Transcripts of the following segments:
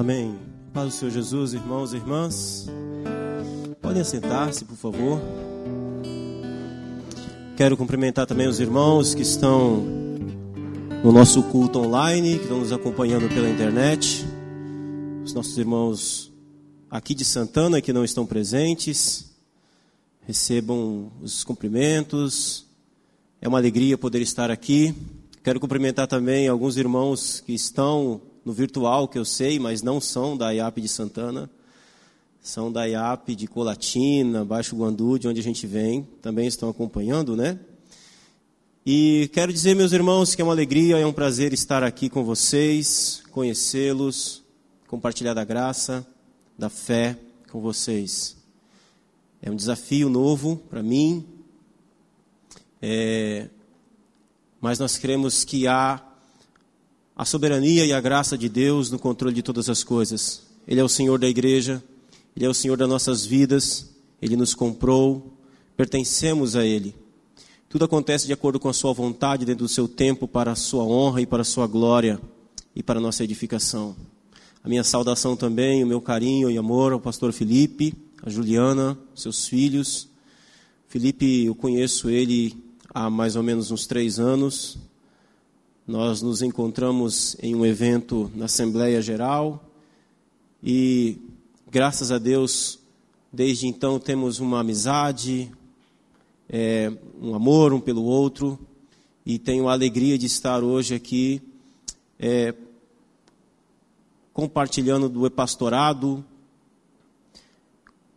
Amém. Paz do Senhor Jesus, irmãos e irmãs. Podem assentar-se, por favor. Quero cumprimentar também os irmãos que estão no nosso culto online, que estão nos acompanhando pela internet. Os nossos irmãos aqui de Santana que não estão presentes. Recebam os cumprimentos. É uma alegria poder estar aqui. Quero cumprimentar também alguns irmãos que estão no virtual, que eu sei, mas não são da IAP de Santana. São da IAP de Colatina, Baixo Guandu, de onde a gente vem. Também estão acompanhando, né? E quero dizer, meus irmãos, que é uma alegria, é um prazer estar aqui com vocês, conhecê-los, compartilhar da graça, da fé com vocês. É um desafio novo para mim, é, mas nós cremos que há a soberania e a graça de Deus no controle de todas as coisas. Ele é o Senhor da igreja, Ele é o Senhor das nossas vidas, Ele nos comprou, pertencemos a Ele. Tudo acontece de acordo com a Sua vontade, dentro do seu tempo, para a Sua honra e para a Sua glória e para a nossa edificação. A minha saudação também, o meu carinho e amor ao pastor Felipe, a Juliana, seus filhos. Felipe, eu conheço ele há mais ou menos uns três anos, nós nos encontramos em um evento na Assembleia Geral e, graças a Deus, desde então temos uma amizade, é, um amor um pelo outro e tenho a alegria de estar hoje aqui é, compartilhando do pastorado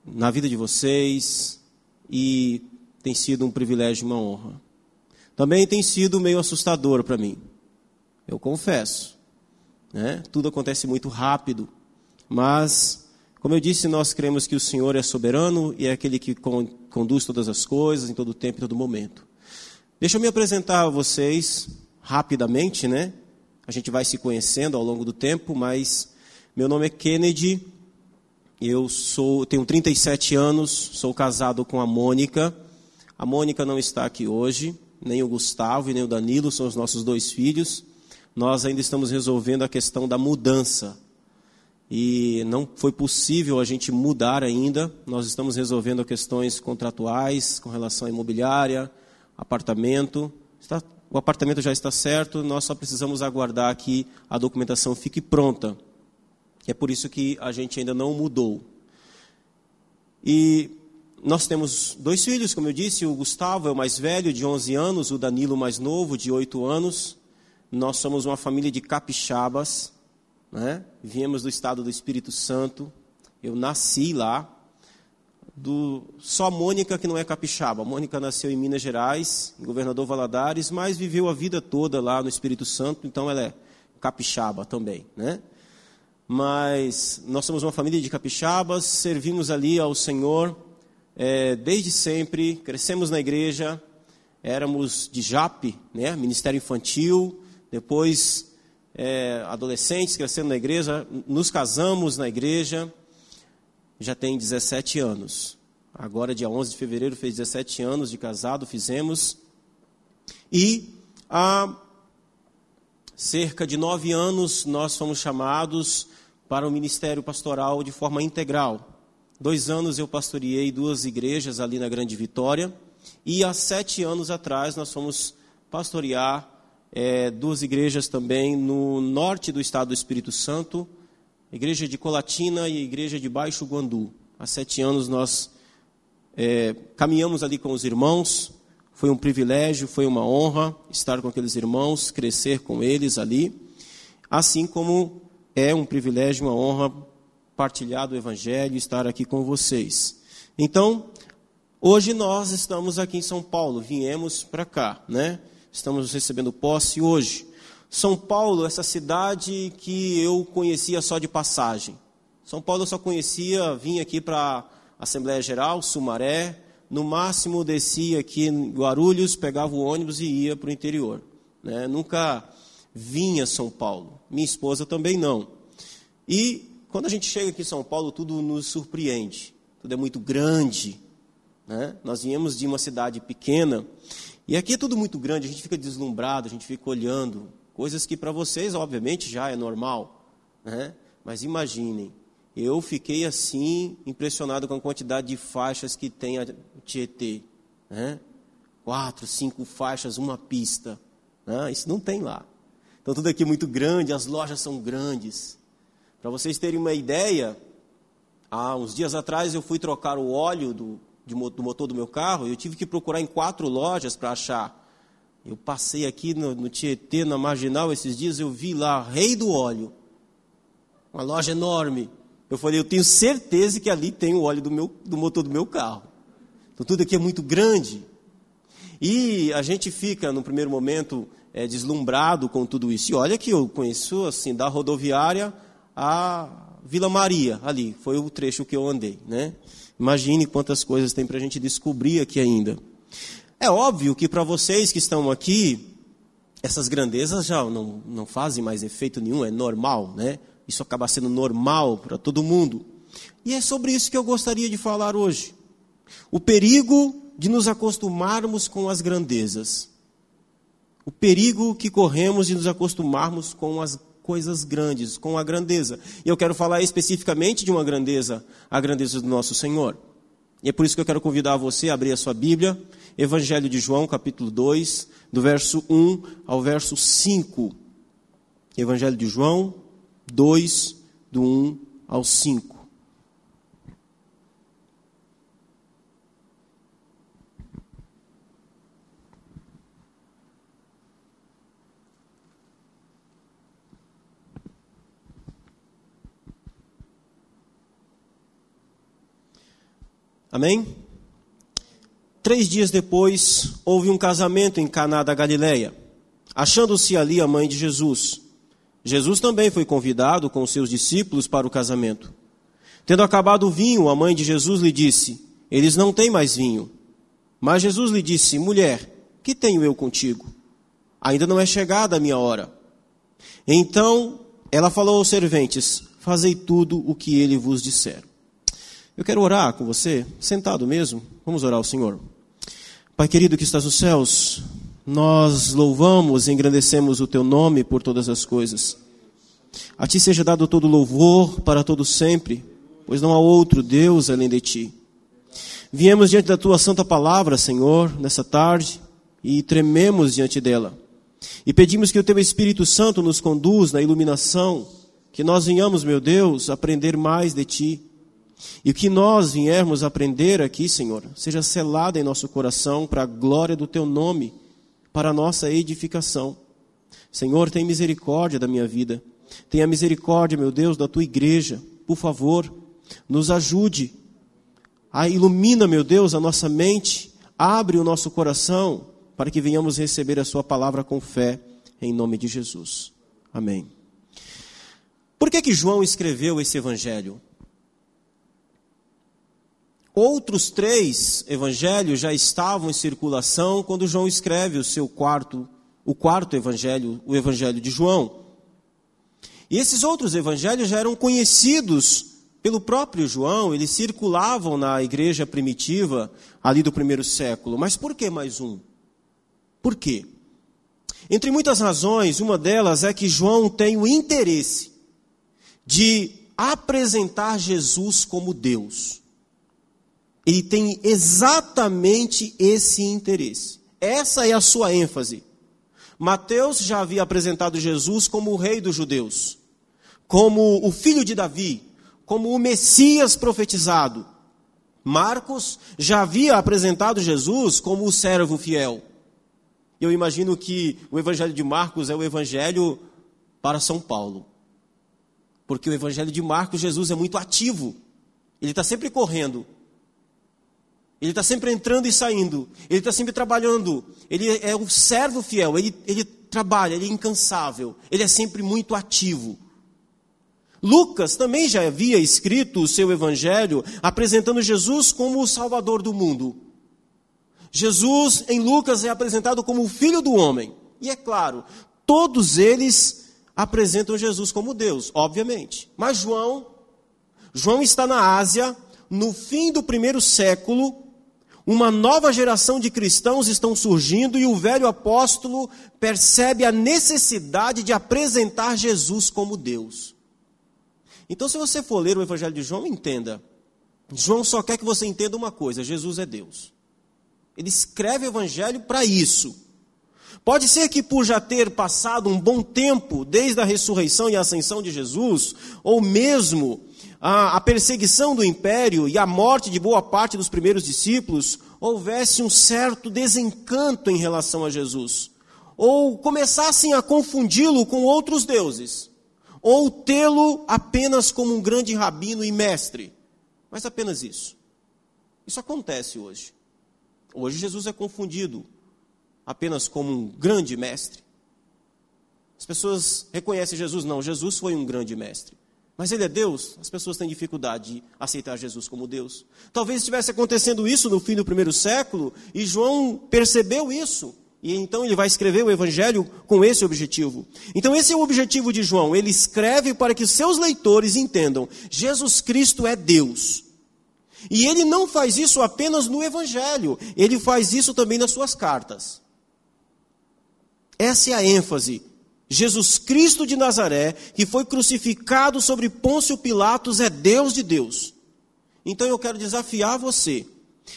na vida de vocês e tem sido um privilégio uma honra. Também tem sido meio assustador para mim eu confesso. Né? Tudo acontece muito rápido, mas, como eu disse, nós cremos que o Senhor é soberano e é aquele que conduz todas as coisas em todo tempo e todo momento. Deixa eu me apresentar a vocês rapidamente, né? A gente vai se conhecendo ao longo do tempo, mas meu nome é Kennedy, eu sou, tenho 37 anos, sou casado com a Mônica. A Mônica não está aqui hoje, nem o Gustavo e nem o Danilo são os nossos dois filhos nós ainda estamos resolvendo a questão da mudança. E não foi possível a gente mudar ainda. Nós estamos resolvendo questões contratuais com relação à imobiliária, apartamento. Está, o apartamento já está certo, nós só precisamos aguardar que a documentação fique pronta. É por isso que a gente ainda não mudou. E nós temos dois filhos, como eu disse, o Gustavo é o mais velho, de 11 anos, o Danilo mais novo, de 8 anos. Nós somos uma família de capixabas, né? viemos do estado do Espírito Santo. Eu nasci lá. Do, só Mônica que não é capixaba. Mônica nasceu em Minas Gerais, em Governador Valadares, mas viveu a vida toda lá no Espírito Santo, então ela é capixaba também, né? Mas nós somos uma família de capixabas, servimos ali ao Senhor é, desde sempre, crescemos na igreja, éramos de JAP, né? Ministério Infantil, depois é, adolescentes crescendo na igreja, nos casamos na igreja, já tem 17 anos. Agora, dia 11 de fevereiro, fez 17 anos de casado, fizemos. E há cerca de nove anos nós fomos chamados para o ministério pastoral de forma integral. Dois anos eu pastoreei duas igrejas ali na Grande Vitória. E há sete anos atrás nós fomos pastorear é, duas igrejas também no norte do estado do Espírito Santo, a igreja de Colatina e a igreja de Baixo Guandu. Há sete anos nós é, caminhamos ali com os irmãos, foi um privilégio, foi uma honra estar com aqueles irmãos, crescer com eles ali, assim como é um privilégio, uma honra partilhar do Evangelho, estar aqui com vocês. Então, hoje nós estamos aqui em São Paulo, viemos para cá, né? Estamos recebendo posse hoje. São Paulo, essa cidade que eu conhecia só de passagem. São Paulo eu só conhecia, vim aqui para Assembleia Geral, Sumaré, no máximo descia aqui em Guarulhos, pegava o ônibus e ia para o interior. Né? Nunca vinha São Paulo. Minha esposa também não. E quando a gente chega aqui em São Paulo, tudo nos surpreende. Tudo é muito grande. Né? Nós viemos de uma cidade pequena e aqui é tudo muito grande, a gente fica deslumbrado, a gente fica olhando, coisas que para vocês, obviamente, já é normal. Né? Mas imaginem, eu fiquei assim, impressionado com a quantidade de faixas que tem a Tietê. Né? Quatro, cinco faixas, uma pista. Né? Isso não tem lá. Então tudo aqui é muito grande, as lojas são grandes. Para vocês terem uma ideia, há uns dias atrás eu fui trocar o óleo do, de, do motor do meu carro eu tive que procurar em quatro lojas para achar. Eu passei aqui no, no Tietê, na Marginal, esses dias, eu vi lá, Rei do Óleo. Uma loja enorme. Eu falei, eu tenho certeza que ali tem o óleo do, meu, do motor do meu carro. Então tudo aqui é muito grande. E a gente fica, no primeiro momento, é, deslumbrado com tudo isso. E olha que eu conheço, assim, da rodoviária a Vila Maria, ali. Foi o trecho que eu andei, né? Imagine quantas coisas tem para a gente descobrir aqui ainda. É óbvio que para vocês que estão aqui, essas grandezas já não, não fazem mais efeito nenhum, é normal, né? Isso acaba sendo normal para todo mundo. E é sobre isso que eu gostaria de falar hoje. O perigo de nos acostumarmos com as grandezas. O perigo que corremos de nos acostumarmos com as coisas grandes, com a grandeza. E eu quero falar especificamente de uma grandeza, a grandeza do nosso Senhor. E é por isso que eu quero convidar você a abrir a sua Bíblia, Evangelho de João, capítulo 2, do verso 1 ao verso 5. Evangelho de João 2, do 1 ao 5. Amém? Três dias depois, houve um casamento em Caná da Galileia, achando-se ali a mãe de Jesus. Jesus também foi convidado com seus discípulos para o casamento. Tendo acabado o vinho, a mãe de Jesus lhe disse: Eles não têm mais vinho. Mas Jesus lhe disse: Mulher, que tenho eu contigo? Ainda não é chegada a minha hora. Então ela falou aos serventes: Fazei tudo o que ele vos disser. Eu quero orar com você, sentado mesmo. Vamos orar ao Senhor. Pai querido que estás nos céus, nós louvamos e engrandecemos o teu nome por todas as coisas. A ti seja dado todo louvor para todo sempre, pois não há outro Deus além de ti. Viemos diante da tua santa palavra, Senhor, nessa tarde e trememos diante dela. E pedimos que o teu Espírito Santo nos conduz na iluminação, que nós venhamos, meu Deus, aprender mais de ti e o que nós viermos aprender aqui, Senhor, seja selado em nosso coração para a glória do Teu nome, para a nossa edificação. Senhor, tem misericórdia da minha vida. Tenha misericórdia, meu Deus, da Tua igreja. Por favor, nos ajude. A ilumina, meu Deus, a nossa mente. Abre o nosso coração para que venhamos receber a Sua palavra com fé, em nome de Jesus. Amém. Por que, que João escreveu esse evangelho? Outros três evangelhos já estavam em circulação quando João escreve o seu quarto, o quarto evangelho, o evangelho de João. E esses outros evangelhos já eram conhecidos pelo próprio João, eles circulavam na igreja primitiva ali do primeiro século. Mas por que mais um? Por quê? Entre muitas razões, uma delas é que João tem o interesse de apresentar Jesus como Deus. Ele tem exatamente esse interesse. Essa é a sua ênfase. Mateus já havia apresentado Jesus como o rei dos judeus, como o filho de Davi, como o Messias profetizado. Marcos já havia apresentado Jesus como o servo fiel. Eu imagino que o evangelho de Marcos é o evangelho para São Paulo. Porque o evangelho de Marcos, Jesus é muito ativo. Ele está sempre correndo. Ele está sempre entrando e saindo. Ele está sempre trabalhando. Ele é um servo fiel. Ele, ele trabalha, ele é incansável. Ele é sempre muito ativo. Lucas também já havia escrito o seu evangelho apresentando Jesus como o Salvador do mundo. Jesus, em Lucas, é apresentado como o Filho do Homem. E é claro, todos eles apresentam Jesus como Deus, obviamente. Mas João, João está na Ásia, no fim do primeiro século, uma nova geração de cristãos estão surgindo e o velho apóstolo percebe a necessidade de apresentar Jesus como Deus. Então, se você for ler o Evangelho de João, entenda. João só quer que você entenda uma coisa: Jesus é Deus. Ele escreve o Evangelho para isso. Pode ser que por já ter passado um bom tempo desde a ressurreição e a ascensão de Jesus, ou mesmo a, a perseguição do império e a morte de boa parte dos primeiros discípulos, houvesse um certo desencanto em relação a Jesus, ou começassem a confundi-lo com outros deuses, ou tê-lo apenas como um grande rabino e mestre. Mas apenas isso. Isso acontece hoje. Hoje Jesus é confundido apenas como um grande mestre. As pessoas reconhecem Jesus, não, Jesus foi um grande mestre. Mas ele é Deus, as pessoas têm dificuldade de aceitar Jesus como Deus. Talvez estivesse acontecendo isso no fim do primeiro século e João percebeu isso. E então ele vai escrever o evangelho com esse objetivo. Então esse é o objetivo de João. Ele escreve para que seus leitores entendam: Jesus Cristo é Deus. E ele não faz isso apenas no evangelho, ele faz isso também nas suas cartas. Essa é a ênfase Jesus Cristo de Nazaré, que foi crucificado sobre Pôncio Pilatos, é Deus de Deus. Então eu quero desafiar você,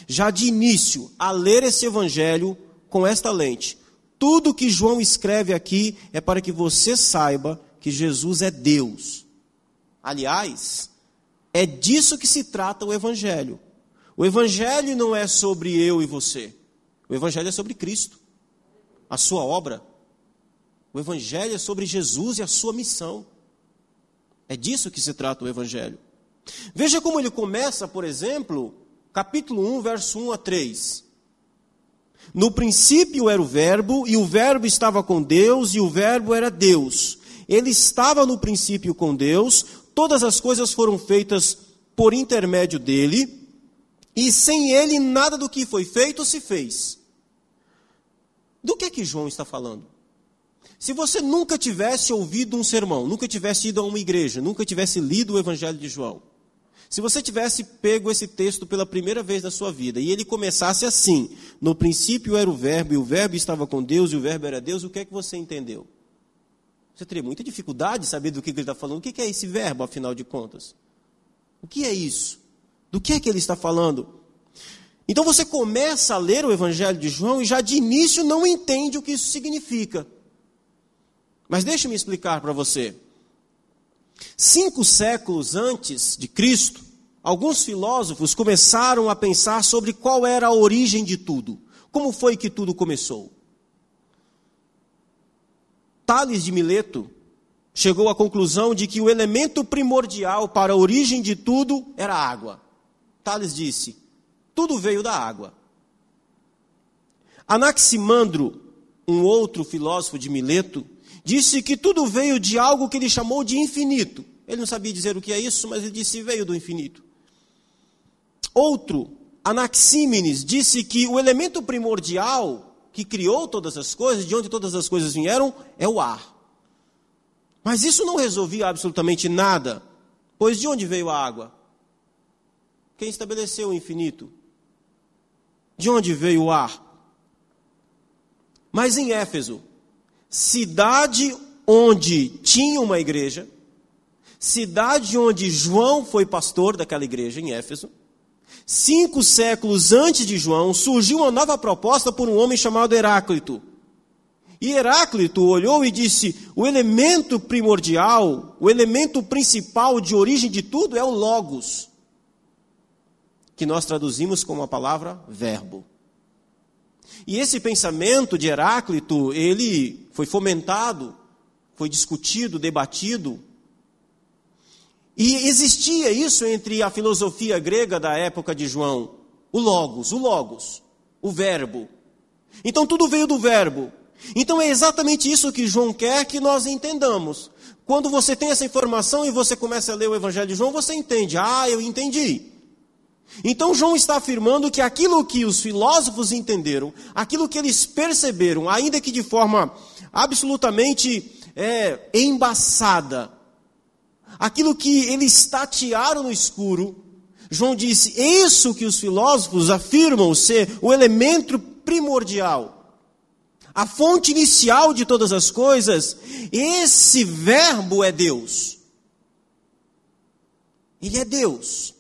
já de início, a ler esse evangelho com esta lente. Tudo que João escreve aqui é para que você saiba que Jesus é Deus. Aliás, é disso que se trata o evangelho. O evangelho não é sobre eu e você. O evangelho é sobre Cristo, a sua obra. O Evangelho é sobre Jesus e a sua missão. É disso que se trata o Evangelho. Veja como ele começa, por exemplo, capítulo 1, verso 1 a 3. No princípio era o Verbo, e o Verbo estava com Deus, e o Verbo era Deus. Ele estava no princípio com Deus, todas as coisas foram feitas por intermédio dele, e sem ele nada do que foi feito se fez. Do que é que João está falando? Se você nunca tivesse ouvido um sermão, nunca tivesse ido a uma igreja, nunca tivesse lido o Evangelho de João, se você tivesse pego esse texto pela primeira vez na sua vida e ele começasse assim: no princípio era o Verbo e o Verbo estava com Deus e o Verbo era Deus, o que é que você entendeu? Você teria muita dificuldade de saber do que ele está falando. O que é esse verbo, afinal de contas? O que é isso? Do que é que ele está falando? Então você começa a ler o Evangelho de João e já de início não entende o que isso significa. Mas deixe-me explicar para você. Cinco séculos antes de Cristo, alguns filósofos começaram a pensar sobre qual era a origem de tudo. Como foi que tudo começou? Tales de Mileto chegou à conclusão de que o elemento primordial para a origem de tudo era a água. Tales disse: tudo veio da água. Anaximandro, um outro filósofo de Mileto, disse que tudo veio de algo que ele chamou de infinito. Ele não sabia dizer o que é isso, mas ele disse veio do infinito. Outro, Anaxímenes, disse que o elemento primordial que criou todas as coisas, de onde todas as coisas vieram, é o ar. Mas isso não resolvia absolutamente nada, pois de onde veio a água? Quem estabeleceu o infinito? De onde veio o ar? Mas em Éfeso, cidade onde tinha uma igreja, cidade onde João foi pastor daquela igreja em Éfeso. Cinco séculos antes de João, surgiu uma nova proposta por um homem chamado Heráclito. E Heráclito olhou e disse: o elemento primordial, o elemento principal de origem de tudo é o Logos, que nós traduzimos como a palavra verbo. E esse pensamento de Heráclito, ele foi fomentado, foi discutido, debatido. E existia isso entre a filosofia grega da época de João, o logos, o logos, o verbo. Então tudo veio do verbo. Então é exatamente isso que João quer que nós entendamos. Quando você tem essa informação e você começa a ler o Evangelho de João, você entende. Ah, eu entendi. Então João está afirmando que aquilo que os filósofos entenderam, aquilo que eles perceberam, ainda que de forma absolutamente é, embaçada, aquilo que eles tatearam no escuro, João disse: isso que os filósofos afirmam ser o elemento primordial, a fonte inicial de todas as coisas, esse verbo é Deus. Ele é Deus.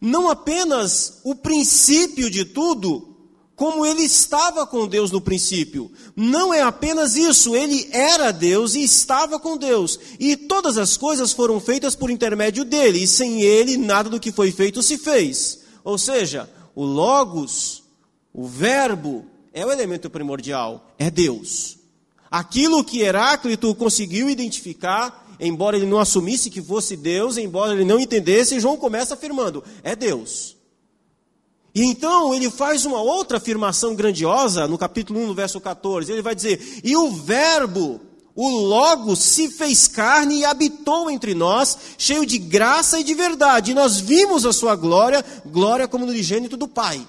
Não apenas o princípio de tudo, como ele estava com Deus no princípio. Não é apenas isso, ele era Deus e estava com Deus. E todas as coisas foram feitas por intermédio dele, e sem ele nada do que foi feito se fez. Ou seja, o Logos, o Verbo, é o elemento primordial, é Deus. Aquilo que Heráclito conseguiu identificar, embora ele não assumisse que fosse Deus, embora ele não entendesse, João começa afirmando: é Deus. E então ele faz uma outra afirmação grandiosa no capítulo 1, no verso 14. Ele vai dizer: E o Verbo, o Logo, se fez carne e habitou entre nós, cheio de graça e de verdade. E nós vimos a sua glória, glória como unigênito do Pai.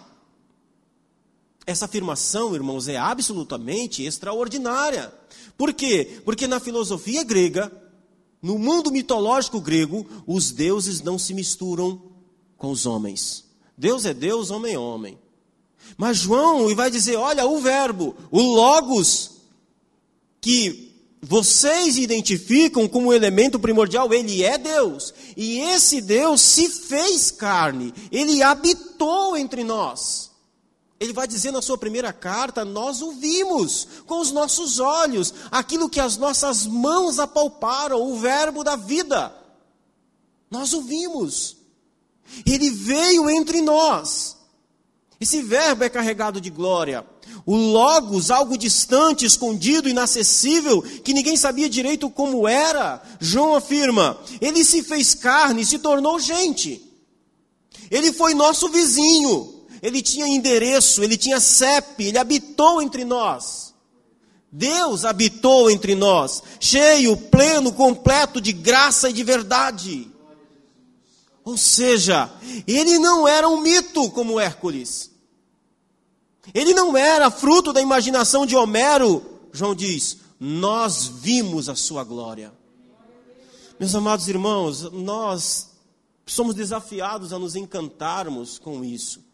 Essa afirmação, irmãos, é absolutamente extraordinária. Por quê? Porque na filosofia grega, no mundo mitológico grego, os deuses não se misturam com os homens. Deus é Deus, homem é homem. Mas João vai dizer: olha, o Verbo, o Logos, que vocês identificam como elemento primordial, ele é Deus. E esse Deus se fez carne, ele habitou entre nós. Ele vai dizer na sua primeira carta: Nós o vimos com os nossos olhos, aquilo que as nossas mãos apalparam, o Verbo da vida. Nós o vimos. Ele veio entre nós. Esse verbo é carregado de glória. O Logos, algo distante, escondido, inacessível, que ninguém sabia direito como era, João afirma: ele se fez carne, se tornou gente. Ele foi nosso vizinho. Ele tinha endereço, ele tinha CEP, ele habitou entre nós. Deus habitou entre nós, cheio, pleno, completo de graça e de verdade. Ou seja, ele não era um mito como Hércules. Ele não era fruto da imaginação de Homero. João diz: Nós vimos a sua glória. Meus amados irmãos, nós somos desafiados a nos encantarmos com isso.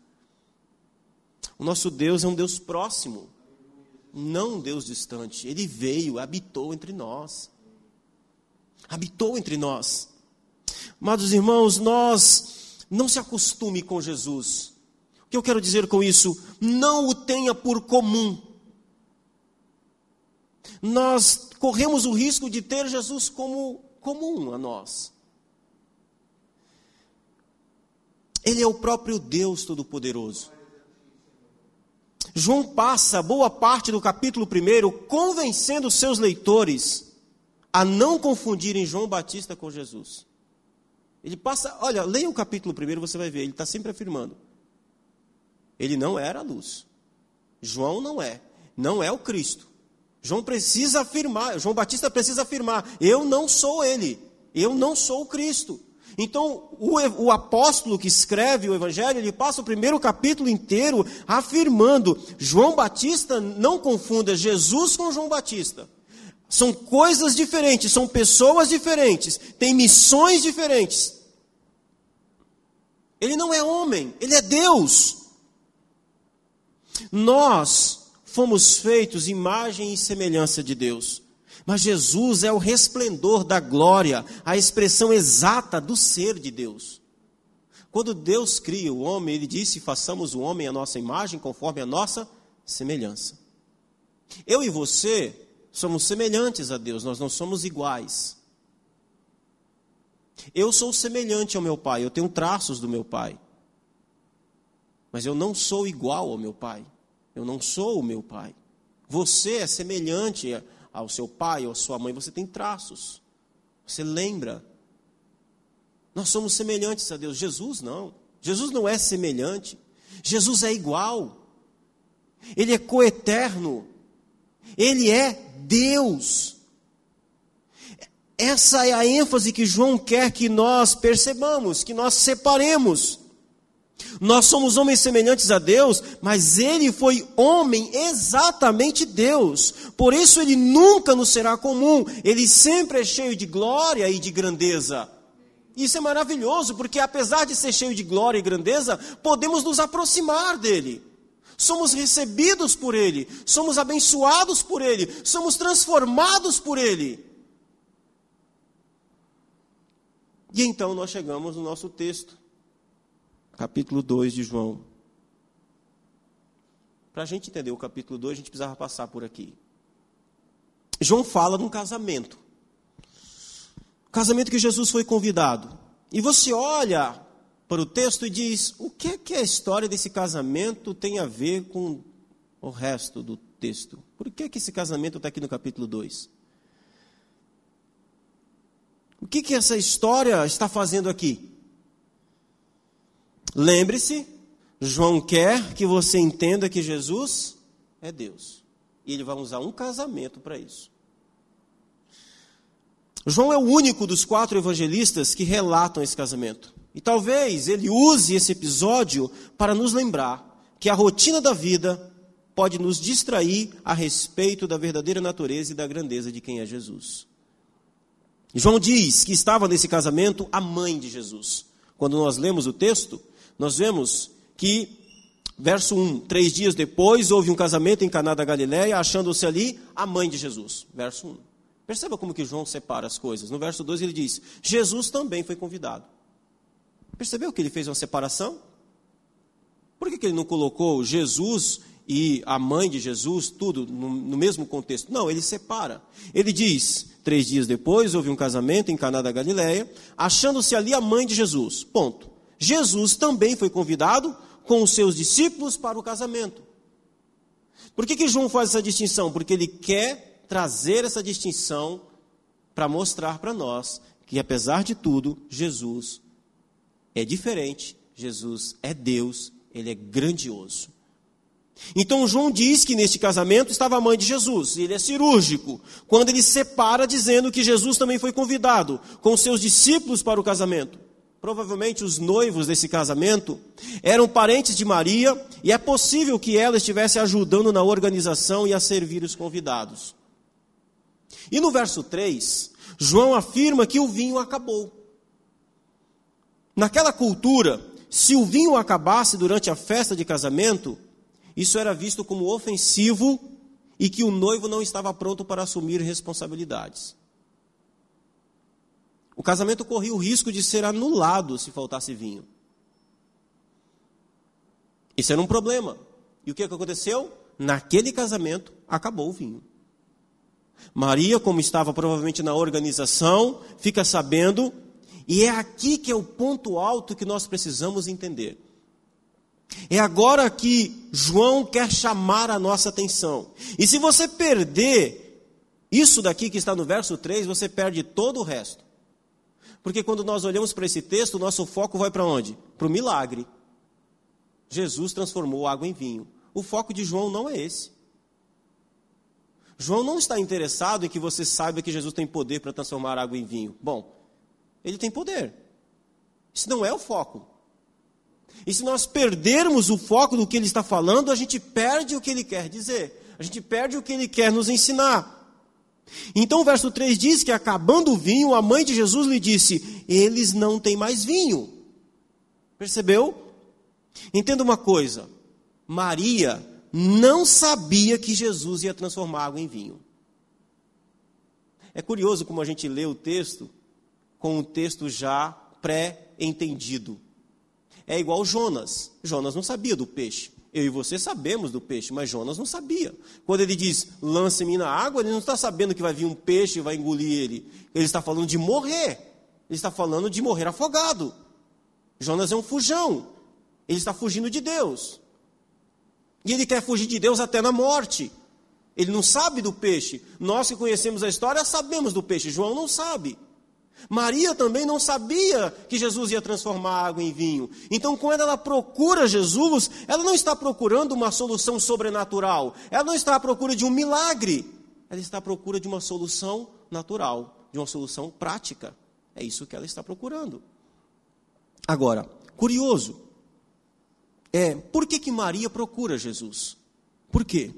O nosso Deus é um Deus próximo, não um Deus distante. Ele veio, habitou entre nós. Habitou entre nós. Amados irmãos, nós não se acostume com Jesus. O que eu quero dizer com isso? Não o tenha por comum. Nós corremos o risco de ter Jesus como comum a nós. Ele é o próprio Deus Todo-Poderoso. João passa boa parte do capítulo 1 convencendo seus leitores a não confundirem João Batista com Jesus. Ele passa, olha, leia o capítulo primeiro, você vai ver, ele está sempre afirmando. Ele não era a luz. João não é. Não é o Cristo. João precisa afirmar, João Batista precisa afirmar: eu não sou ele, eu não sou o Cristo. Então, o, o, apóstolo que escreve o Evangelho, ele passa o primeiro capítulo inteiro afirmando: João Batista não confunda Jesus com João Batista. São coisas diferentes, são pessoas diferentes, têm missões diferentes. Ele não é homem, ele é Deus. Nós fomos feitos imagem e semelhança de Deus. Mas Jesus é o resplendor da glória, a expressão exata do ser de Deus. Quando Deus cria o homem, ele disse: façamos o homem a nossa imagem, conforme a nossa semelhança. Eu e você somos semelhantes a Deus, nós não somos iguais. Eu sou semelhante ao meu pai, eu tenho traços do meu pai. Mas eu não sou igual ao meu pai. Eu não sou o meu pai. Você é semelhante ao seu pai ou à sua mãe, você tem traços. Você lembra. Nós somos semelhantes a Deus. Jesus não. Jesus não é semelhante. Jesus é igual. Ele é coeterno. Ele é Deus. Essa é a ênfase que João quer que nós percebamos, que nós separemos. Nós somos homens semelhantes a Deus, mas ele foi homem exatamente Deus. Por isso ele nunca nos será comum. Ele sempre é cheio de glória e de grandeza. Isso é maravilhoso, porque apesar de ser cheio de glória e grandeza, podemos nos aproximar dele somos recebidos por Ele, somos abençoados por Ele, somos transformados por Ele. E então nós chegamos no nosso texto, capítulo 2 de João. Para a gente entender o capítulo 2, a gente precisava passar por aqui. João fala de um casamento. Casamento que Jesus foi convidado. E você olha para o texto e diz: o que é que a história desse casamento tem a ver com o resto do texto? Por que, é que esse casamento está aqui no capítulo 2? O que, que essa história está fazendo aqui? Lembre-se, João quer que você entenda que Jesus é Deus. E ele vai usar um casamento para isso. João é o único dos quatro evangelistas que relatam esse casamento. E talvez ele use esse episódio para nos lembrar que a rotina da vida pode nos distrair a respeito da verdadeira natureza e da grandeza de quem é Jesus. João diz que estava nesse casamento a mãe de Jesus. Quando nós lemos o texto, nós vemos que, verso 1, três dias depois houve um casamento em Caná da Galiléia, achando-se ali a mãe de Jesus. Verso 1. Perceba como que João separa as coisas. No verso 2 ele diz: Jesus também foi convidado. Percebeu que ele fez uma separação? Por que, que ele não colocou Jesus e a mãe de Jesus, tudo no, no, mesmo contexto? Não, ele separa. Ele diz: três dias depois houve um casamento em Caná da Galileia, achando-se ali a mãe de Jesus. Ponto. Jesus também foi convidado com os seus discípulos para o casamento. Por que, que João faz essa distinção? Porque ele quer trazer essa distinção para mostrar para nós que, apesar de tudo, Jesus é diferente, Jesus é Deus, ele é grandioso. Então João diz que neste casamento estava a mãe de Jesus, ele é cirúrgico, quando ele separa dizendo que Jesus também foi convidado com seus discípulos para o casamento. Provavelmente os noivos desse casamento eram parentes de Maria e é possível que ela estivesse ajudando na organização e a servir os convidados. E no verso 3, João afirma que o vinho acabou. Naquela cultura, se o vinho acabasse durante a festa de casamento, isso era visto como ofensivo e que o noivo não estava pronto para assumir responsabilidades. O casamento corria o risco de ser anulado se faltasse vinho. Isso era um problema. E o que aconteceu? Naquele casamento, acabou o vinho. Maria, como estava provavelmente na organização, fica sabendo, e é aqui que é o ponto alto que nós precisamos entender. É agora que João quer chamar a nossa atenção. E se você perder isso daqui que está no verso 3, você perde todo o resto. Porque quando nós olhamos para esse texto, o nosso foco vai para onde? Para o milagre. Jesus transformou água em vinho. O foco de João não é esse. João não está interessado em que você saiba que Jesus tem poder para transformar água em vinho. Bom, ele tem poder. Isso não é o foco. E se nós perdermos o foco do que ele está falando, a gente perde o que ele quer dizer. A gente perde o que ele quer nos ensinar. Então o verso 3 diz que acabando o vinho, a mãe de Jesus lhe disse: Eles não têm mais vinho. Percebeu? Entenda uma coisa: Maria não sabia que Jesus ia transformar água em vinho. É curioso como a gente lê o texto com o texto já pré-entendido. É igual Jonas. Jonas não sabia do peixe. Eu e você sabemos do peixe, mas Jonas não sabia. Quando ele diz, lance-me na água, ele não está sabendo que vai vir um peixe e vai engolir ele. Ele está falando de morrer. Ele está falando de morrer afogado. Jonas é um fujão. Ele está fugindo de Deus. E ele quer fugir de Deus até na morte. Ele não sabe do peixe. Nós que conhecemos a história sabemos do peixe. João não sabe. Maria também não sabia que Jesus ia transformar água em vinho. Então, quando ela procura Jesus, ela não está procurando uma solução sobrenatural. Ela não está à procura de um milagre. Ela está à procura de uma solução natural, de uma solução prática. É isso que ela está procurando. Agora, curioso, é por que, que Maria procura Jesus? Por quê?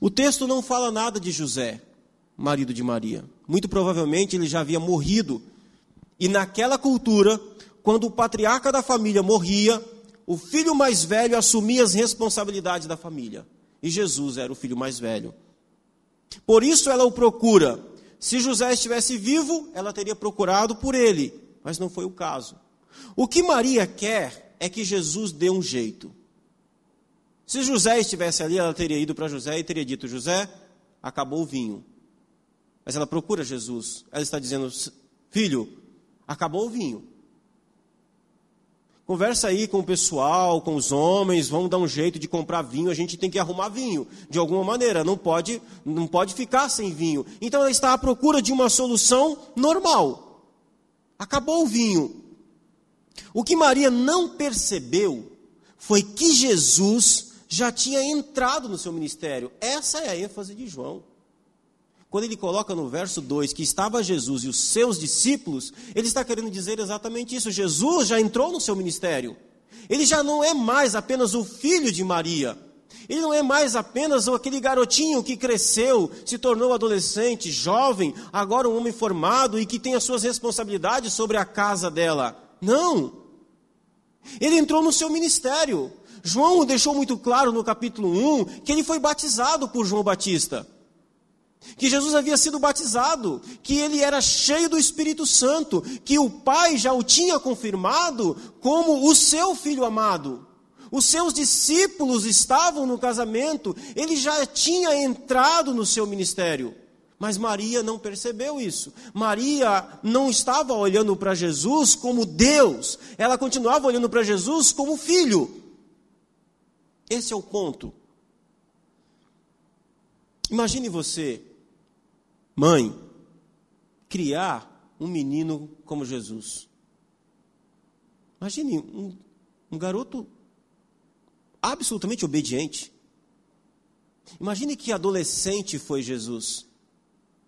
O texto não fala nada de José, marido de Maria. Muito provavelmente ele já havia morrido. E naquela cultura, quando o patriarca da família morria, o filho mais velho assumia as responsabilidades da família. E Jesus era o filho mais velho. Por isso ela o procura. Se José estivesse vivo, ela teria procurado por ele. mas não foi o caso. O que Maria quer é que Jesus dê um jeito. Se José estivesse ali, ela teria ido para José e teria dito: José, acabou o vinho. Mas ela procura Jesus. Ela está dizendo: Filho, acabou o vinho. Conversa aí com o pessoal, com os homens, vamos dar um jeito de comprar vinho, a gente tem que arrumar vinho, de alguma maneira, não pode, não pode ficar sem vinho. Então ela está à procura de uma solução normal. Acabou o vinho. O que Maria não percebeu foi que Jesus já tinha entrado no seu ministério. Essa é a ênfase de João. Quando ele coloca no verso 2 que estava Jesus e os seus discípulos, ele está querendo dizer exatamente isso. Jesus já entrou no seu ministério. Ele já não é mais apenas o filho de Maria. Ele não é mais apenas aquele garotinho que cresceu, se tornou adolescente, jovem, agora um homem formado e que tem as suas responsabilidades sobre a casa dela. Não. Ele entrou no seu ministério. João deixou muito claro no capítulo 1 que ele foi batizado por João Batista que Jesus havia sido batizado, que ele era cheio do Espírito Santo, que o Pai já o tinha confirmado como o seu filho amado. Os seus discípulos estavam no casamento, ele já tinha entrado no seu ministério. Mas Maria não percebeu isso. Maria não estava olhando para Jesus como Deus, ela continuava olhando para Jesus como filho. Esse é o ponto. Imagine você mãe, criar um menino como Jesus. Imagine um, um garoto absolutamente obediente. Imagine que adolescente foi Jesus,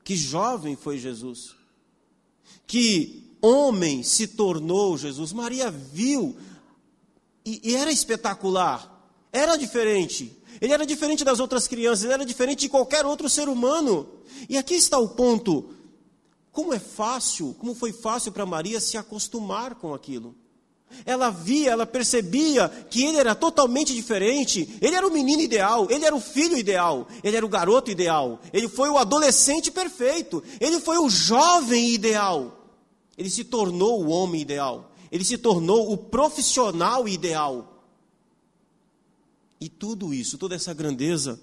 que jovem foi Jesus, que homem se tornou Jesus. Maria viu e, e era espetacular, era diferente. Ele era diferente das outras crianças, ele era diferente de qualquer outro ser humano. E aqui está o ponto. Como é fácil, como foi fácil para Maria se acostumar com aquilo. Ela via, ela percebia que ele era totalmente diferente. Ele era o menino ideal, ele era o filho ideal, ele era o garoto ideal, ele foi o adolescente perfeito, ele foi o jovem ideal. Ele se tornou o homem ideal, ele se tornou o profissional ideal. E tudo isso, toda essa grandeza,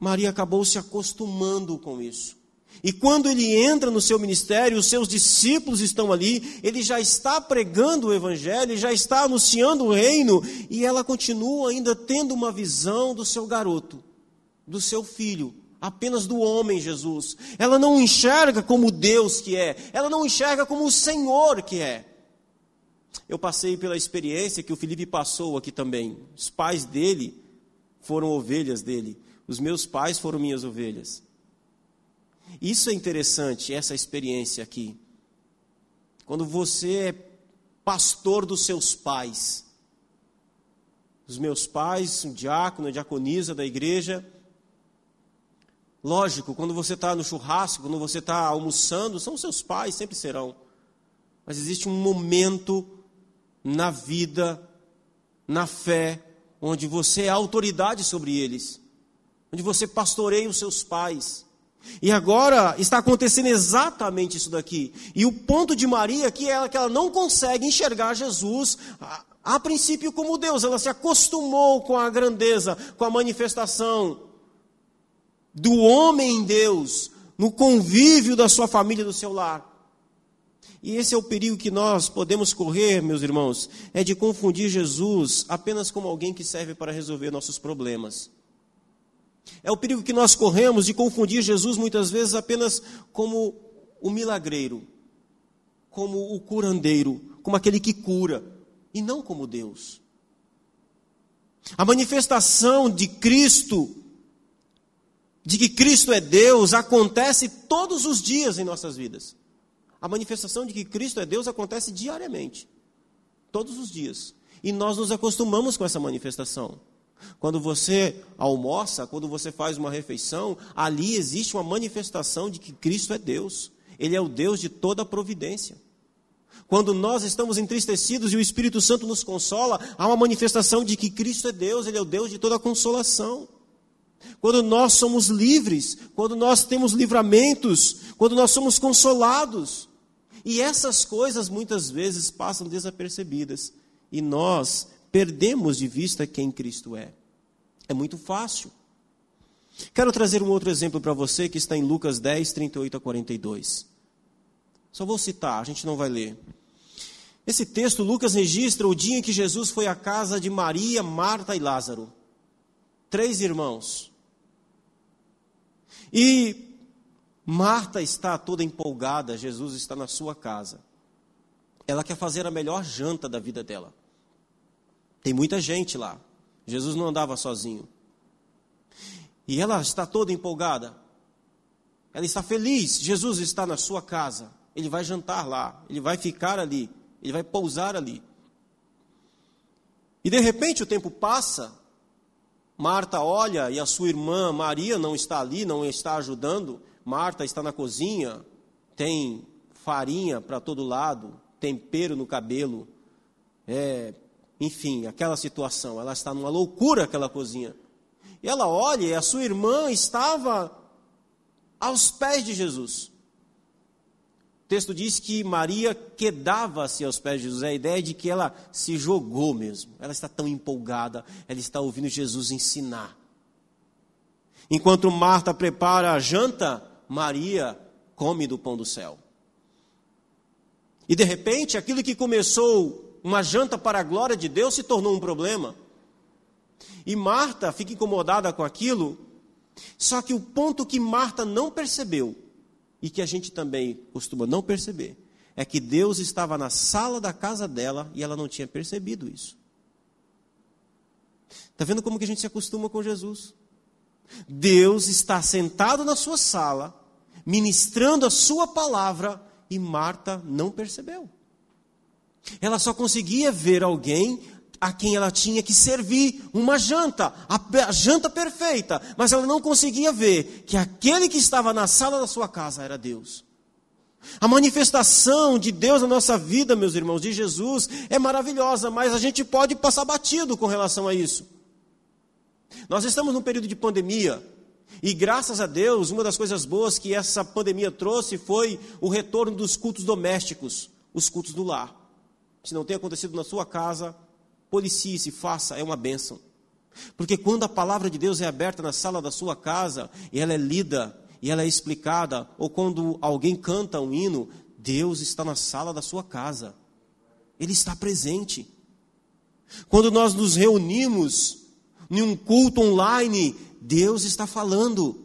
Maria acabou se acostumando com isso. E quando ele entra no seu ministério, os seus discípulos estão ali, ele já está pregando o evangelho, já está anunciando o reino, e ela continua ainda tendo uma visão do seu garoto, do seu filho, apenas do homem Jesus. Ela não enxerga como Deus que é, ela não enxerga como o Senhor que é. Eu passei pela experiência que o Felipe passou aqui também. Os pais dele foram ovelhas dele. Os meus pais foram minhas ovelhas. Isso é interessante, essa experiência aqui. Quando você é pastor dos seus pais. Os meus pais, um diácono, diaconisa da igreja. Lógico, quando você está no churrasco, quando você está almoçando, são seus pais, sempre serão. Mas existe um momento na vida, na fé, onde você é autoridade sobre eles, onde você pastoreia os seus pais. E agora está acontecendo exatamente isso daqui. E o ponto de Maria aqui é que ela não consegue enxergar Jesus a, a princípio como Deus. Ela se acostumou com a grandeza, com a manifestação do homem em Deus, no convívio da sua família, do seu lar. E esse é o perigo que nós podemos correr, meus irmãos, é de confundir Jesus apenas como alguém que serve para resolver nossos problemas. É o perigo que nós corremos de confundir Jesus muitas vezes apenas como o milagreiro, como o curandeiro, como aquele que cura, e não como Deus. A manifestação de Cristo, de que Cristo é Deus, acontece todos os dias em nossas vidas. A manifestação de que Cristo é Deus acontece diariamente, todos os dias. E nós nos acostumamos com essa manifestação. Quando você almoça, quando você faz uma refeição, ali existe uma manifestação de que Cristo é Deus. Ele é o Deus de toda a providência. Quando nós estamos entristecidos e o Espírito Santo nos consola, há uma manifestação de que Cristo é Deus, Ele é o Deus de toda a consolação. Quando nós somos livres, quando nós temos livramentos, quando nós somos consolados, E essas coisas muitas vezes passam desapercebidas e nós perdemos de vista quem Cristo é. É muito fácil. Quero trazer um outro exemplo para você que está em Lucas 10, 38 a 42. Só vou citar, a gente não vai ler. Esse texto, Lucas registra o dia em que Jesus foi à casa de Maria, Marta e Lázaro. Três irmãos. E Marta está toda empolgada, Jesus está na sua casa. Ela quer fazer a melhor janta da vida dela. Tem muita gente lá. Jesus não andava sozinho. E ela está toda empolgada. Ela está feliz. Jesus está na sua casa. Ele vai jantar lá. Ele vai ficar ali. Ele vai pousar ali. E de repente o tempo passa. Marta olha e a sua irmã Maria não está ali, não está ajudando. Marta está na cozinha, tem farinha para todo lado, tempero no cabelo, é, enfim, aquela situação. Ela está numa loucura aquela cozinha. E ela olha e a sua irmã estava aos pés de Jesus. O texto diz que Maria quedava-se aos pés de Jesus. É a ideia de que ela se jogou mesmo. Ela está tão empolgada, ela está ouvindo Jesus ensinar. Enquanto Marta prepara a janta, Maria come do pão do céu. E de repente, aquilo que começou uma janta para a glória de Deus se tornou um problema. E Marta fica incomodada com aquilo. Só que o ponto que Marta não percebeu, e que a gente também costuma não perceber, é que Deus estava na sala da casa dela e ela não tinha percebido isso. Está vendo como que a gente se acostuma com Jesus? Deus está sentado na sua sala, ministrando a sua palavra, e Marta não percebeu. Ela só conseguia ver alguém a quem ela tinha que servir uma janta, a, janta perfeita, mas ela não conseguia ver que aquele que estava na sala da sua casa era Deus. A manifestação de Deus na nossa vida, meus irmãos, de Jesus, é maravilhosa, mas a gente pode passar batido com relação a isso. Nós estamos num período de pandemia, e graças a Deus, uma das coisas boas que essa pandemia trouxe foi o retorno dos cultos domésticos, os cultos do lar. Se não tem acontecido na sua casa, policie-se, faça, é uma bênção. Porque quando a palavra de Deus é aberta na sala da sua casa, e ela é lida, e ela é explicada, ou quando alguém canta um hino, Deus está na sala da sua casa. Ele está presente. Quando nós nos reunimos em um culto online, Deus está falando.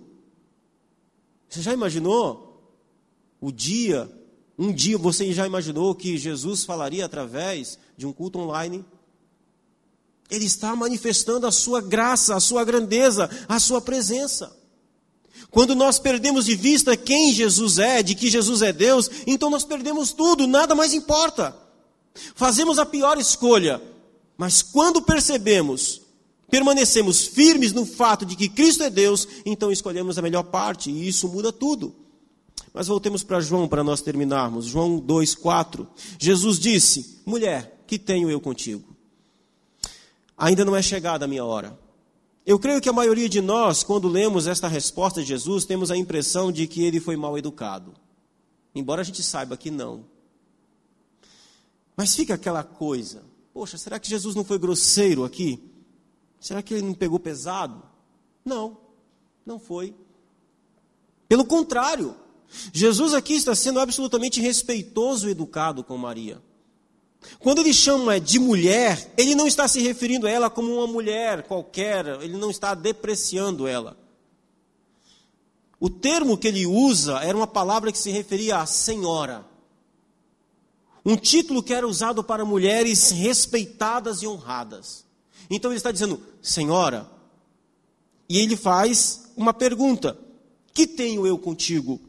Você já imaginou o dia, um dia você já imaginou que Jesus falaria através de um culto online? Ele está manifestando a sua graça, a sua grandeza, a sua presença. Quando nós perdemos de vista quem Jesus é, de que Jesus é Deus, então nós perdemos tudo, nada mais importa. Fazemos a pior escolha, mas quando percebemos permanecemos firmes no fato de que Cristo é Deus, então escolhemos a melhor parte e isso muda tudo. Mas voltemos para João para nós terminarmos. João 2:4. Jesus disse: "Mulher, que tenho eu contigo? Ainda não é chegada a minha hora." Eu creio que a maioria de nós, quando lemos esta resposta de Jesus, temos a impressão de que ele foi mal educado. Embora a gente saiba que não. Mas fica aquela coisa: poxa, será que Jesus não foi grosseiro aqui? Será que ele não pegou pesado? Não, não foi. Pelo contrário, Jesus aqui está sendo absolutamente respeitoso e educado com Maria. Quando ele chama de mulher, ele não está se referindo a ela como uma mulher qualquer, ele não está depreciando ela. O termo que ele usa era uma palavra que se referia a senhora. Um título que era usado para mulheres respeitadas e honradas. Então ele está dizendo, Senhora, e ele faz uma pergunta: Que tenho eu contigo?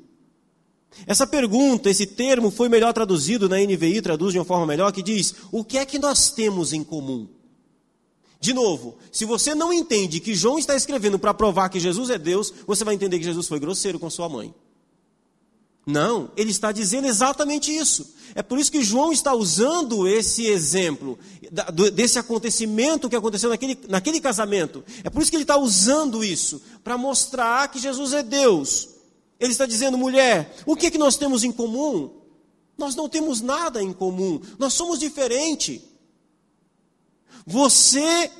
Essa pergunta, esse termo foi melhor traduzido na NVI, traduz de uma forma melhor, que diz: O que é que nós temos em comum? De novo, se você não entende que João está escrevendo para provar que Jesus é Deus, você vai entender que Jesus foi grosseiro com sua mãe. Não, ele está dizendo exatamente isso. É por isso que João está usando esse exemplo, desse acontecimento que aconteceu naquele, naquele casamento. É por isso que ele está usando isso, para mostrar que Jesus é Deus. Ele está dizendo, mulher, o que, é que nós temos em comum? Nós não temos nada em comum, nós somos diferentes. Você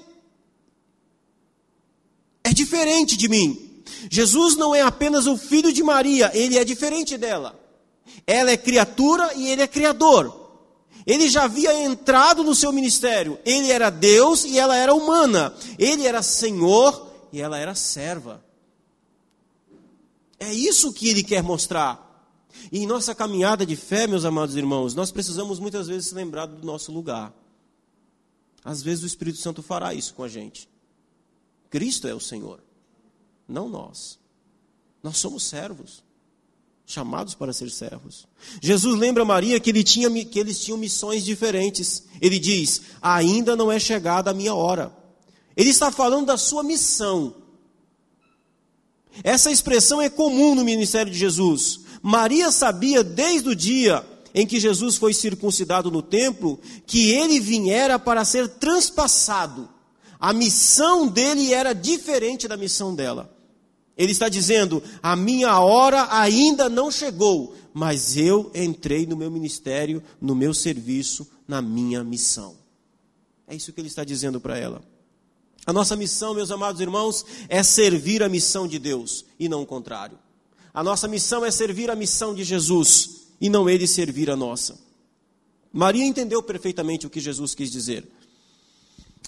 é diferente de mim. Jesus não é apenas o filho de Maria, ele é diferente dela. Ela é criatura e ele é criador. Ele já havia entrado no seu ministério. Ele era Deus e ela era humana. Ele era Senhor e ela era serva. É isso que ele quer mostrar. E em nossa caminhada de fé, meus amados irmãos, nós precisamos muitas vezes se lembrar do nosso lugar. Às vezes o Espírito Santo fará isso com a gente. Cristo é o Senhor, não nós. Nós somos servos, chamados para ser servos. Jesus lembra Maria que, ele tinha, que eles tinham missões diferentes. Ele diz: Ainda não é chegada a minha hora. Ele está falando da sua missão. Essa expressão é comum no ministério de Jesus. Maria sabia desde o dia em que Jesus foi circuncidado no templo que ele viera para ser transpassado. A missão dele era diferente da missão dela. Ele está dizendo: a minha hora ainda não chegou, mas eu entrei no meu ministério, no meu serviço, na minha missão. É isso que ele está dizendo para ela. A nossa missão, meus amados irmãos, é servir a missão de Deus e não o contrário. A nossa missão é servir a missão de Jesus e não ele servir a nossa. Maria entendeu perfeitamente o que Jesus quis dizer.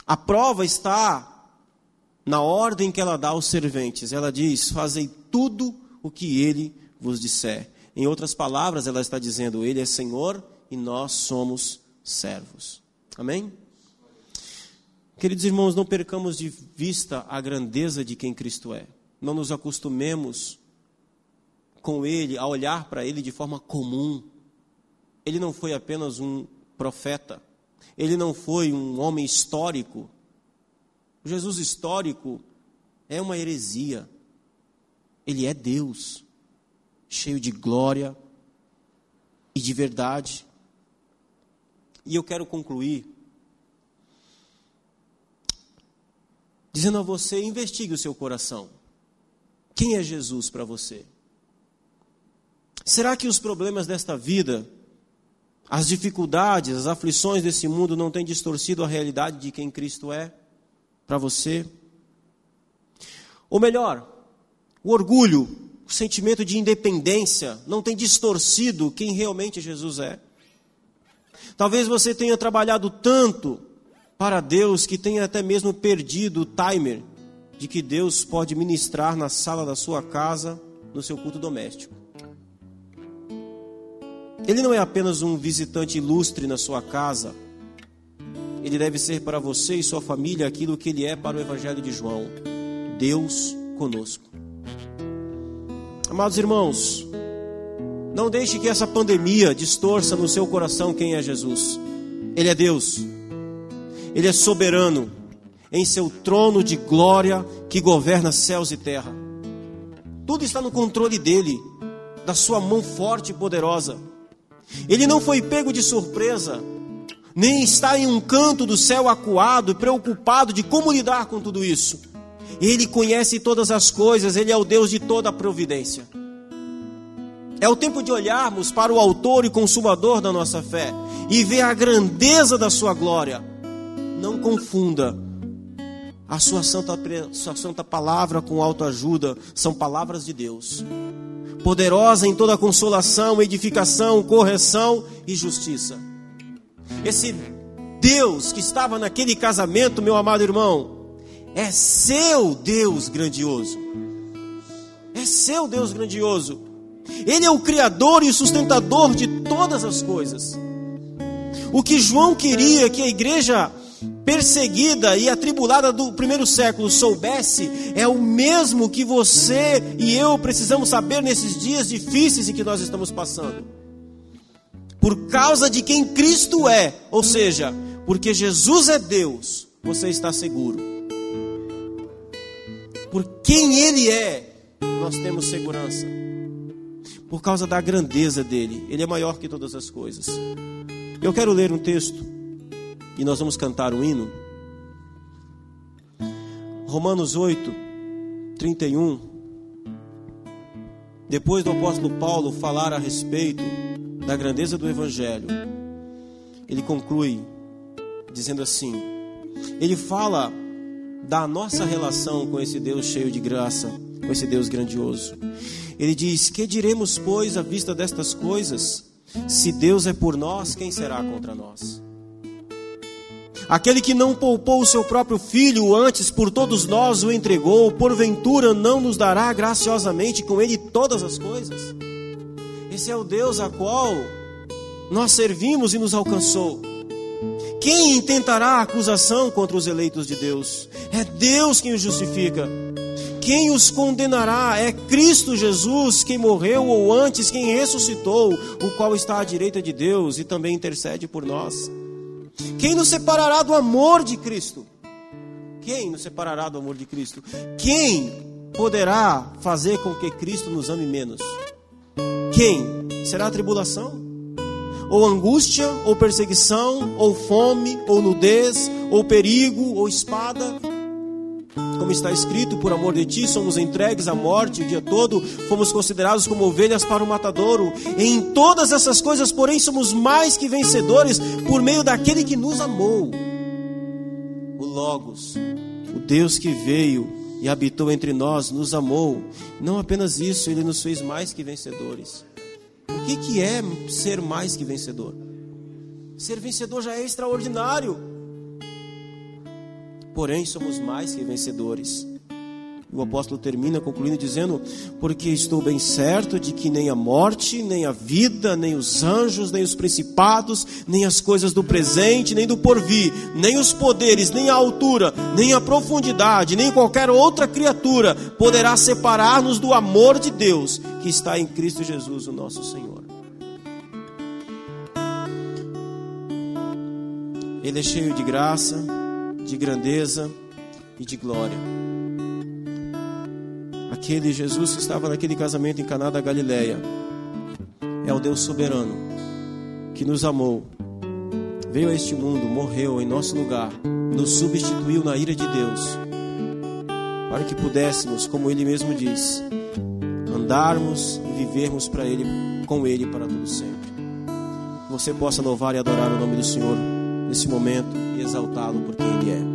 A prova está na ordem que ela dá aos serventes. Ela diz: Fazei tudo o que ele vos disser. Em outras palavras, ela está dizendo: Ele é Senhor e nós somos servos. Amém? Queridos irmãos, não percamos de vista a grandeza de quem Cristo é. Não nos acostumemos com Ele, a olhar para Ele de forma comum. Ele não foi apenas um profeta, ele não foi um homem histórico. O Jesus histórico é uma heresia. Ele é Deus, cheio de glória e de verdade. E eu quero concluir dizendo a você: investigue o seu coração. Quem é Jesus para você? Será que os problemas desta vida, as dificuldades, as aflições desse mundo não têm distorcido a realidade de quem Cristo é para você? Ou melhor, o orgulho, o sentimento de independência não tem distorcido quem realmente Jesus é? Talvez você tenha trabalhado tanto para Deus que tenha até mesmo perdido o timer de que Deus pode ministrar na sala da sua casa, no seu culto doméstico. Ele não é apenas um visitante ilustre na sua casa. Ele deve ser para você e sua família aquilo que ele é para o Evangelho de João: Deus conosco. Amados irmãos, não deixe que essa pandemia distorça no seu coração quem é Jesus. Ele é Deus. Ele é soberano em seu trono de glória que governa céus e terra. Tudo está no controle dele, da sua mão forte e poderosa. Ele não foi pego de surpresa, nem está em um canto do céu acuado, preocupado de como lidar com tudo isso. Ele conhece todas as coisas, ele é o Deus de toda a providência. É o tempo de olharmos para o Autor e Consumador da nossa fé e ver a grandeza da Sua glória não confunda a sua santa, sua santa palavra com autoajuda, são palavras de Deus. Poderosa em toda consolação, edificação, correção e justiça. Esse Deus que estava naquele casamento, meu amado irmão, é seu Deus grandioso. É seu Deus grandioso. Ele é o Criador e o sustentador de todas as coisas. O que João queria que a igreja perseguida e atribulada do primeiro século soubesse, é o mesmo que você e eu precisamos saber nesses dias difíceis em que nós estamos passando. Por causa de quem Cristo é, ou seja, porque Jesus é Deus, você está seguro. Por quem Ele é, nós temos segurança. Por causa da grandeza dele, Ele é maior que todas as coisas. Eu quero ler um texto e nós vamos cantar um hino. Romanos 8, 31. Depois do apóstolo Paulo falar a respeito da grandeza do Evangelho, ele conclui dizendo assim: ele fala da nossa relação com esse Deus cheio de graça, com esse Deus grandioso. Ele diz: Que diremos, pois, à vista destas coisas? Se Deus é por nós, quem será contra nós? Aquele que não poupou o seu próprio filho, antes por todos nós o entregou, porventura não nos dará graciosamente com ele todas as coisas? Esse é o Deus a qual nós servimos e nos alcançou. Quem intentará acusação contra os eleitos de Deus? É Deus quem os justifica. Quem os condenará? É Cristo Jesus, quem morreu ou antes quem ressuscitou, o qual está à direita de Deus e também intercede por nós. Quem nos separará do amor de Cristo? Quem nos separará do amor de Cristo? Quem poderá fazer com que Cristo nos ame menos? Quem? Será a tribulação? ou angústia, ou perseguição, ou fome, ou nudez, ou perigo, ou espada. Como está escrito, por amor de ti somos entregues à morte o dia todo, fomos considerados como ovelhas para o matadouro. em todas essas coisas, porém, somos mais que vencedores por meio daquele que nos amou. O Logos, o Deus que veio e habitou entre nós, nos amou. Não apenas isso, ele nos fez mais que vencedores. O que, que é ser mais que vencedor? Ser vencedor já é extraordinário. Porém, somos mais que vencedores. O apóstolo termina concluindo dizendo: Porque estou bem certo de que nem a morte, nem a vida, nem os anjos, nem os principados, nem as coisas do presente, nem do porvir, nem os poderes, nem a altura, nem a profundidade, nem qualquer outra criatura poderá separar-nos do amor de Deus que está em Cristo Jesus, o nosso Senhor. Ele é cheio de graça, de grandeza e de glória aquele Jesus que estava naquele casamento em Caná da Galileia. É o Deus soberano que nos amou, veio a este mundo, morreu em nosso lugar, nos substituiu na ira de Deus, para que pudéssemos, como ele mesmo diz, andarmos e vivermos para ele, com ele para todo sempre. Que você possa louvar e adorar o nome do Senhor nesse momento e exaltá-lo por quem ele é.